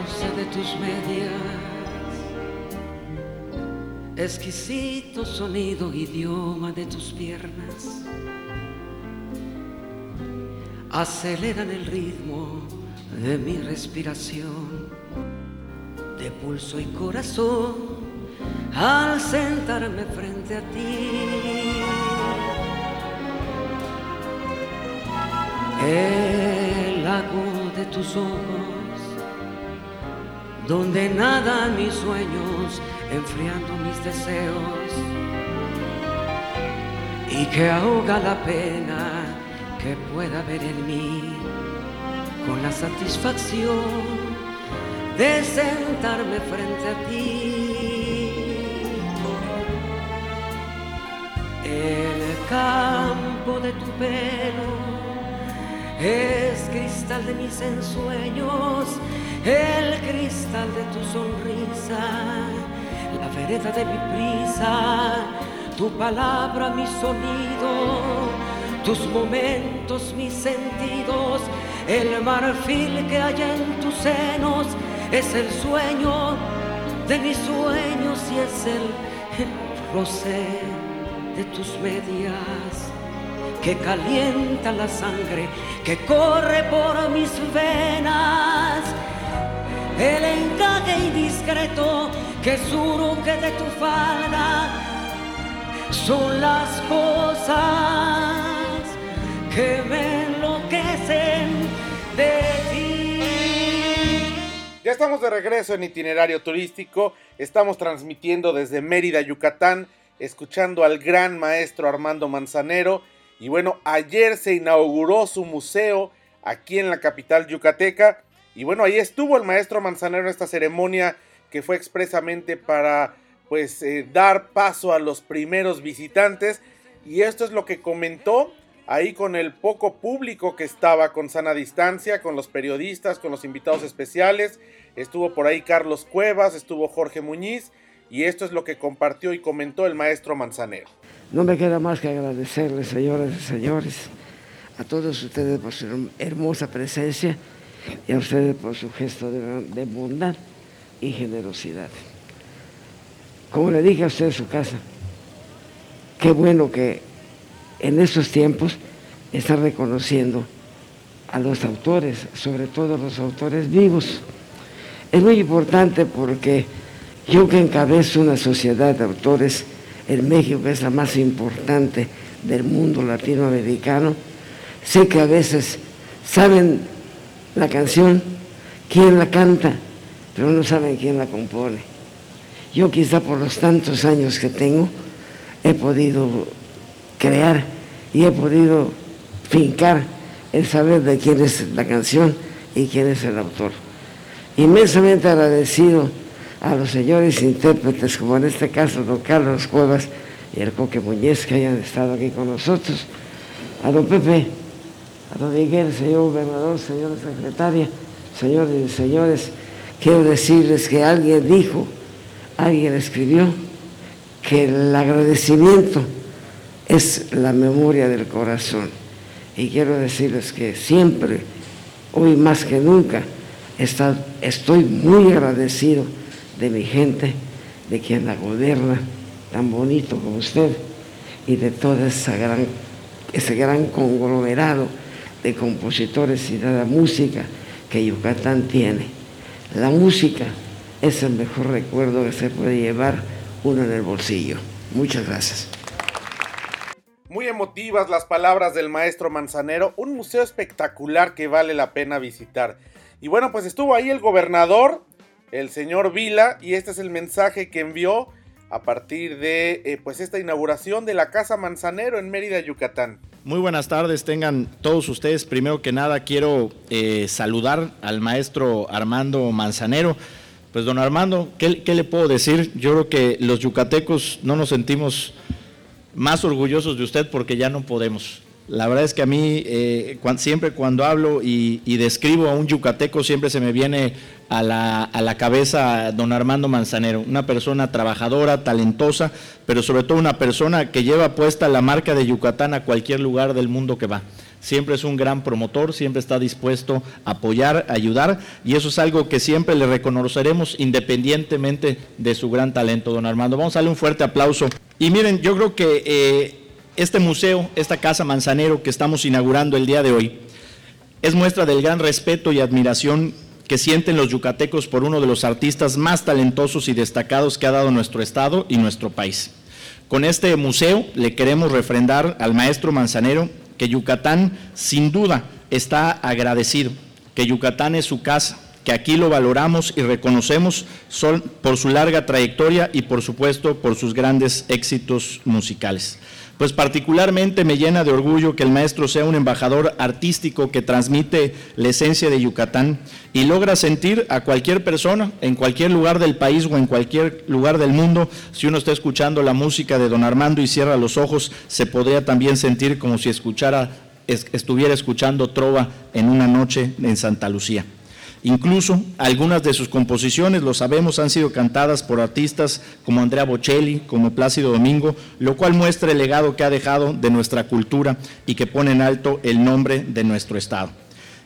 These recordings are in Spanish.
Roce de tus medias, exquisito sonido, idioma de tus piernas, aceleran el ritmo de mi respiración, de pulso y corazón, al sentarme frente a ti. El lago de tus ojos donde nadan mis sueños, enfriando mis deseos, y que ahoga la pena que pueda ver en mí, con la satisfacción de sentarme frente a ti. El campo de tu pelo es cristal de mis ensueños el cristal de tu sonrisa, la vereda de mi prisa, tu palabra, mi sonido, tus momentos, mis sentidos, el marfil que hay en tus senos, es el sueño de mis sueños y es el, el roce de tus medias que calienta la sangre que corre por mis venas el encaje indiscreto que surge de tu falda son las cosas que me enloquecen de ti. Ya estamos de regreso en itinerario turístico, estamos transmitiendo desde Mérida, Yucatán, escuchando al gran maestro Armando Manzanero. Y bueno, ayer se inauguró su museo aquí en la capital yucateca y bueno, ahí estuvo el maestro Manzanero en esta ceremonia que fue expresamente para pues eh, dar paso a los primeros visitantes. Y esto es lo que comentó ahí con el poco público que estaba con sana distancia, con los periodistas, con los invitados especiales. Estuvo por ahí Carlos Cuevas, estuvo Jorge Muñiz. Y esto es lo que compartió y comentó el maestro Manzanero. No me queda más que agradecerles, señoras y señores, a todos ustedes por su hermosa presencia y a ustedes por su gesto de, bondad y generosidad. Como le dije a usted en su casa, qué bueno que en estos tiempos está reconociendo a los autores, sobre todo a los autores vivos. Es muy importante porque yo que encabezo una sociedad de autores en México, que es la más importante del mundo latinoamericano, sé que a veces saben la canción, quién la canta, pero no saben quién la compone. Yo quizá por los tantos años que tengo he podido crear y he podido fincar el saber de quién es la canción y quién es el autor. Inmensamente agradecido a los señores intérpretes, como en este caso don Carlos Cuevas y el Coque Muñez, que hayan estado aquí con nosotros, a don Pepe a don Miguel, señor gobernador, señora secretaria, señores y señores, quiero decirles que alguien dijo, alguien escribió, que el agradecimiento es la memoria del corazón. Y quiero decirles que siempre, hoy más que nunca, estoy muy agradecido de mi gente, de quien la gobierna, tan bonito como usted, y de todo esa gran, ese gran conglomerado de compositores y de la música que Yucatán tiene. La música es el mejor recuerdo que se puede llevar uno en el bolsillo. Muchas gracias. Muy emotivas las palabras del maestro Manzanero, un museo espectacular que vale la pena visitar. Y bueno, pues estuvo ahí el gobernador, el señor Vila, y este es el mensaje que envió a partir de eh, pues esta inauguración de la Casa Manzanero en Mérida, Yucatán. Muy buenas tardes, tengan todos ustedes. Primero que nada quiero eh, saludar al maestro Armando Manzanero. Pues don Armando, ¿qué, ¿qué, le puedo decir? Yo creo que los yucatecos no nos sentimos más orgullosos de usted porque ya no podemos. La verdad es que a mí eh, siempre cuando hablo y, describo a un yucateco siempre se me viene a la, a la, cabeza don Armando Manzanero, una persona trabajadora, talentosa, pero sobre todo una persona que lleva puesta la marca de Yucatán a cualquier lugar del mundo que va. Siempre es un gran promotor, siempre está dispuesto a apoyar, ayudar, y eso es algo que siempre le reconoceremos independientemente de su gran talento, don Armando. Vamos a darle un fuerte aplauso. Y miren, yo creo que eh, este museo, esta casa Manzanero que estamos inaugurando el día de hoy, es muestra del gran respeto y admiración que sienten los yucatecos por uno de los artistas más talentosos y destacados que ha dado nuestro estado y nuestro país. Con este museo le queremos refrendar al maestro Manzanero que Yucatán sin duda está agradecido, que Yucatán es su casa, que aquí lo valoramos y reconocemos por su larga trayectoria y por supuesto por sus grandes éxitos musicales pues particularmente me llena de orgullo que el maestro sea un embajador artístico que transmite la esencia de Yucatán y logra sentir a cualquier persona en cualquier lugar del país o en cualquier lugar del mundo, si uno está escuchando la música de don Armando y cierra los ojos, se podría también sentir como si escuchara, estuviera escuchando trova en una noche en Santa Lucía. Incluso algunas de sus composiciones, lo sabemos, han sido cantadas por artistas como Andrea Bocelli, como Plácido Domingo, lo cual muestra el legado que ha dejado de nuestra cultura y que pone en alto el nombre de nuestro Estado.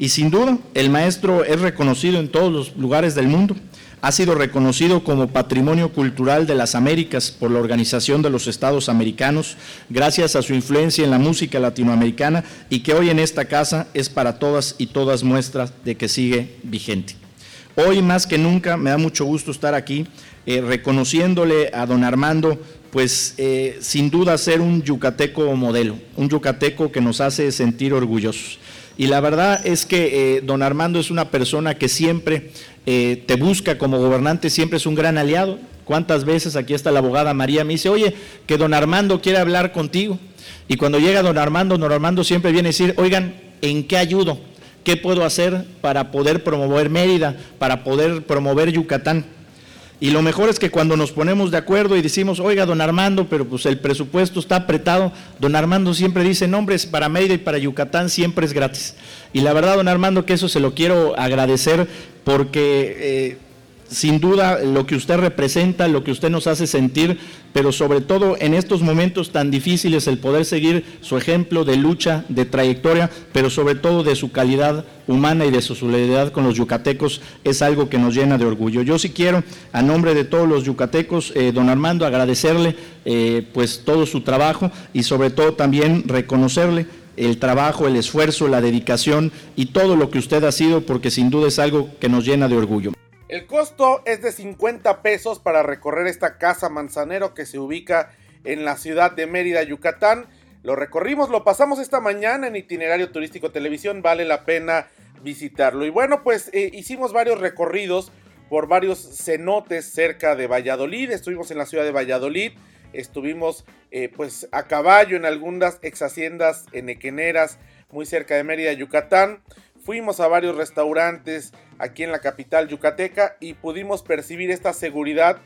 Y sin duda, el maestro es reconocido en todos los lugares del mundo ha sido reconocido como Patrimonio Cultural de las Américas por la Organización de los Estados Americanos, gracias a su influencia en la música latinoamericana y que hoy en esta casa es para todas y todas muestras de que sigue vigente. Hoy más que nunca me da mucho gusto estar aquí eh, reconociéndole a don Armando, pues eh, sin duda ser un yucateco modelo, un yucateco que nos hace sentir orgullosos. Y la verdad es que eh, don Armando es una persona que siempre eh, te busca como gobernante, siempre es un gran aliado. ¿Cuántas veces aquí está la abogada María? Me dice, oye, que don Armando quiere hablar contigo. Y cuando llega don Armando, don Armando siempre viene a decir, oigan, ¿en qué ayudo? ¿Qué puedo hacer para poder promover Mérida, para poder promover Yucatán? Y lo mejor es que cuando nos ponemos de acuerdo y decimos, oiga, don Armando, pero pues el presupuesto está apretado, don Armando siempre dice, nombres para Mérida y para Yucatán siempre es gratis. Y la verdad, don Armando, que eso se lo quiero agradecer porque... Eh, sin duda lo que usted representa, lo que usted nos hace sentir, pero sobre todo en estos momentos tan difíciles el poder seguir su ejemplo de lucha, de trayectoria, pero sobre todo de su calidad humana y de su solidaridad con los yucatecos es algo que nos llena de orgullo. Yo sí quiero, a nombre de todos los yucatecos, eh, don Armando, agradecerle eh, pues todo su trabajo y sobre todo también reconocerle el trabajo, el esfuerzo, la dedicación y todo lo que usted ha sido, porque sin duda es algo que nos llena de orgullo. El costo es de 50 pesos para recorrer esta casa manzanero que se ubica en la ciudad de Mérida, Yucatán. Lo recorrimos, lo pasamos esta mañana en itinerario turístico televisión, vale la pena visitarlo. Y bueno, pues eh, hicimos varios recorridos por varios cenotes cerca de Valladolid. Estuvimos en la ciudad de Valladolid, estuvimos eh, pues a caballo en algunas ex haciendas enequeneras muy cerca de Mérida, Yucatán. Fuimos a varios restaurantes aquí en la capital yucateca y pudimos percibir esta seguridad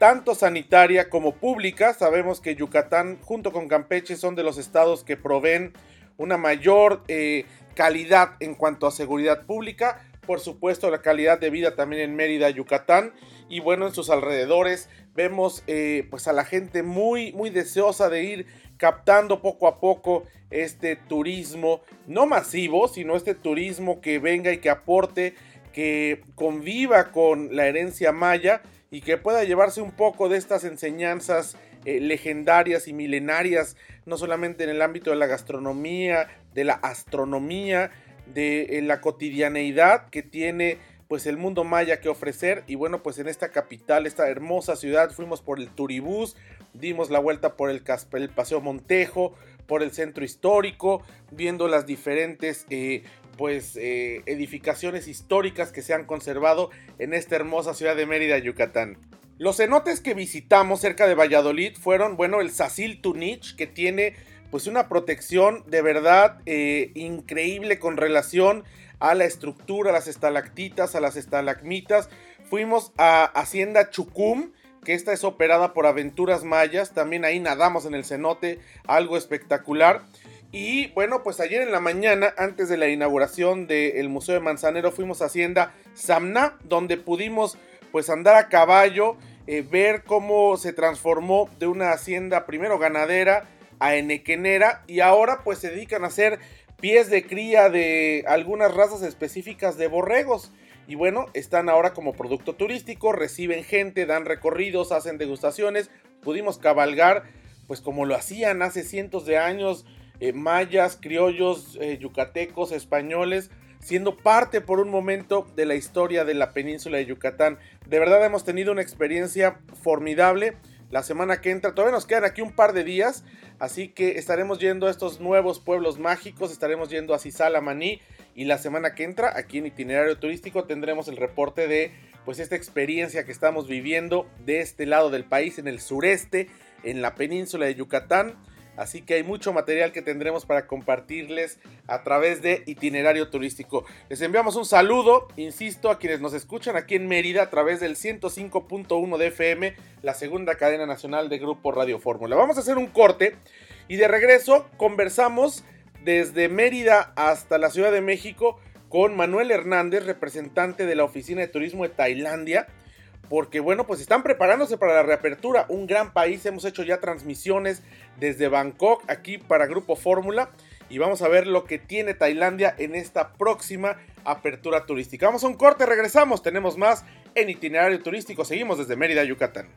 tanto sanitaria como pública. Sabemos que Yucatán junto con Campeche son de los estados que proveen una mayor eh, calidad en cuanto a seguridad pública. Por supuesto la calidad de vida también en Mérida, Yucatán. Y bueno, en sus alrededores vemos eh, pues a la gente muy, muy deseosa de ir captando poco a poco este turismo, no masivo, sino este turismo que venga y que aporte, que conviva con la herencia maya y que pueda llevarse un poco de estas enseñanzas eh, legendarias y milenarias, no solamente en el ámbito de la gastronomía, de la astronomía, de eh, la cotidianeidad que tiene pues el mundo maya que ofrecer y bueno pues en esta capital, esta hermosa ciudad fuimos por el Turibús, dimos la vuelta por el, Paseo Montejo, por el centro histórico, viendo las diferentes eh, pues eh, edificaciones históricas que se han conservado en esta hermosa ciudad de Mérida, Yucatán. Los cenotes que visitamos cerca de Valladolid fueron, bueno, el Sacil Tunich, que tiene pues una protección de verdad eh, increíble con relación a la estructura, a las estalactitas, a las estalagmitas. Fuimos a Hacienda Chucum, que esta es operada por Aventuras Mayas. También ahí nadamos en el cenote, algo espectacular. Y bueno, pues ayer en la mañana, antes de la inauguración del Museo de Manzanero, fuimos a Hacienda Samna, donde pudimos pues andar a caballo, eh, ver cómo se transformó de una hacienda primero ganadera a enequenera y ahora pues se dedican a hacer pies de cría de algunas razas específicas de borregos. Y bueno, están ahora como producto turístico, reciben gente, dan recorridos, hacen degustaciones. Pudimos cabalgar, pues como lo hacían hace cientos de años, eh, mayas, criollos, eh, yucatecos, españoles, siendo parte por un momento de la historia de la península de Yucatán. De verdad hemos tenido una experiencia formidable. La semana que entra, todavía nos quedan aquí un par de días, así que estaremos yendo a estos nuevos pueblos mágicos, estaremos yendo a Maní, y la semana que entra, aquí en itinerario turístico, tendremos el reporte de pues esta experiencia que estamos viviendo de este lado del país, en el sureste, en la península de Yucatán. Así que hay mucho material que tendremos para compartirles a través de itinerario turístico. Les enviamos un saludo, insisto, a quienes nos escuchan aquí en Mérida a través del 105.1 de FM, la segunda cadena nacional de Grupo Radio Fórmula. Vamos a hacer un corte y de regreso conversamos desde Mérida hasta la Ciudad de México con Manuel Hernández, representante de la Oficina de Turismo de Tailandia porque bueno, pues están preparándose para la reapertura. Un gran país, hemos hecho ya transmisiones desde Bangkok aquí para Grupo Fórmula y vamos a ver lo que tiene Tailandia en esta próxima apertura turística. Vamos a un corte, regresamos, tenemos más en itinerario turístico, seguimos desde Mérida, Yucatán.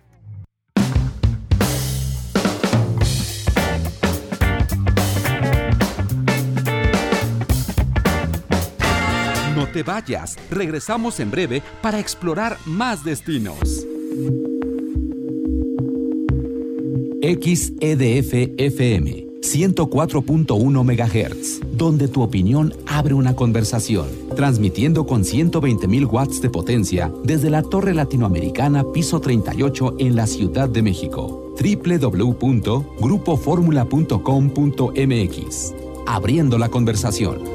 Te vayas, regresamos en breve para explorar más destinos. XEDF FM 104.1 MHz, donde tu opinión abre una conversación, transmitiendo con 120.000 watts de potencia desde la Torre Latinoamericana Piso 38 en la Ciudad de México. www.grupoformula.com.mx. Abriendo la conversación.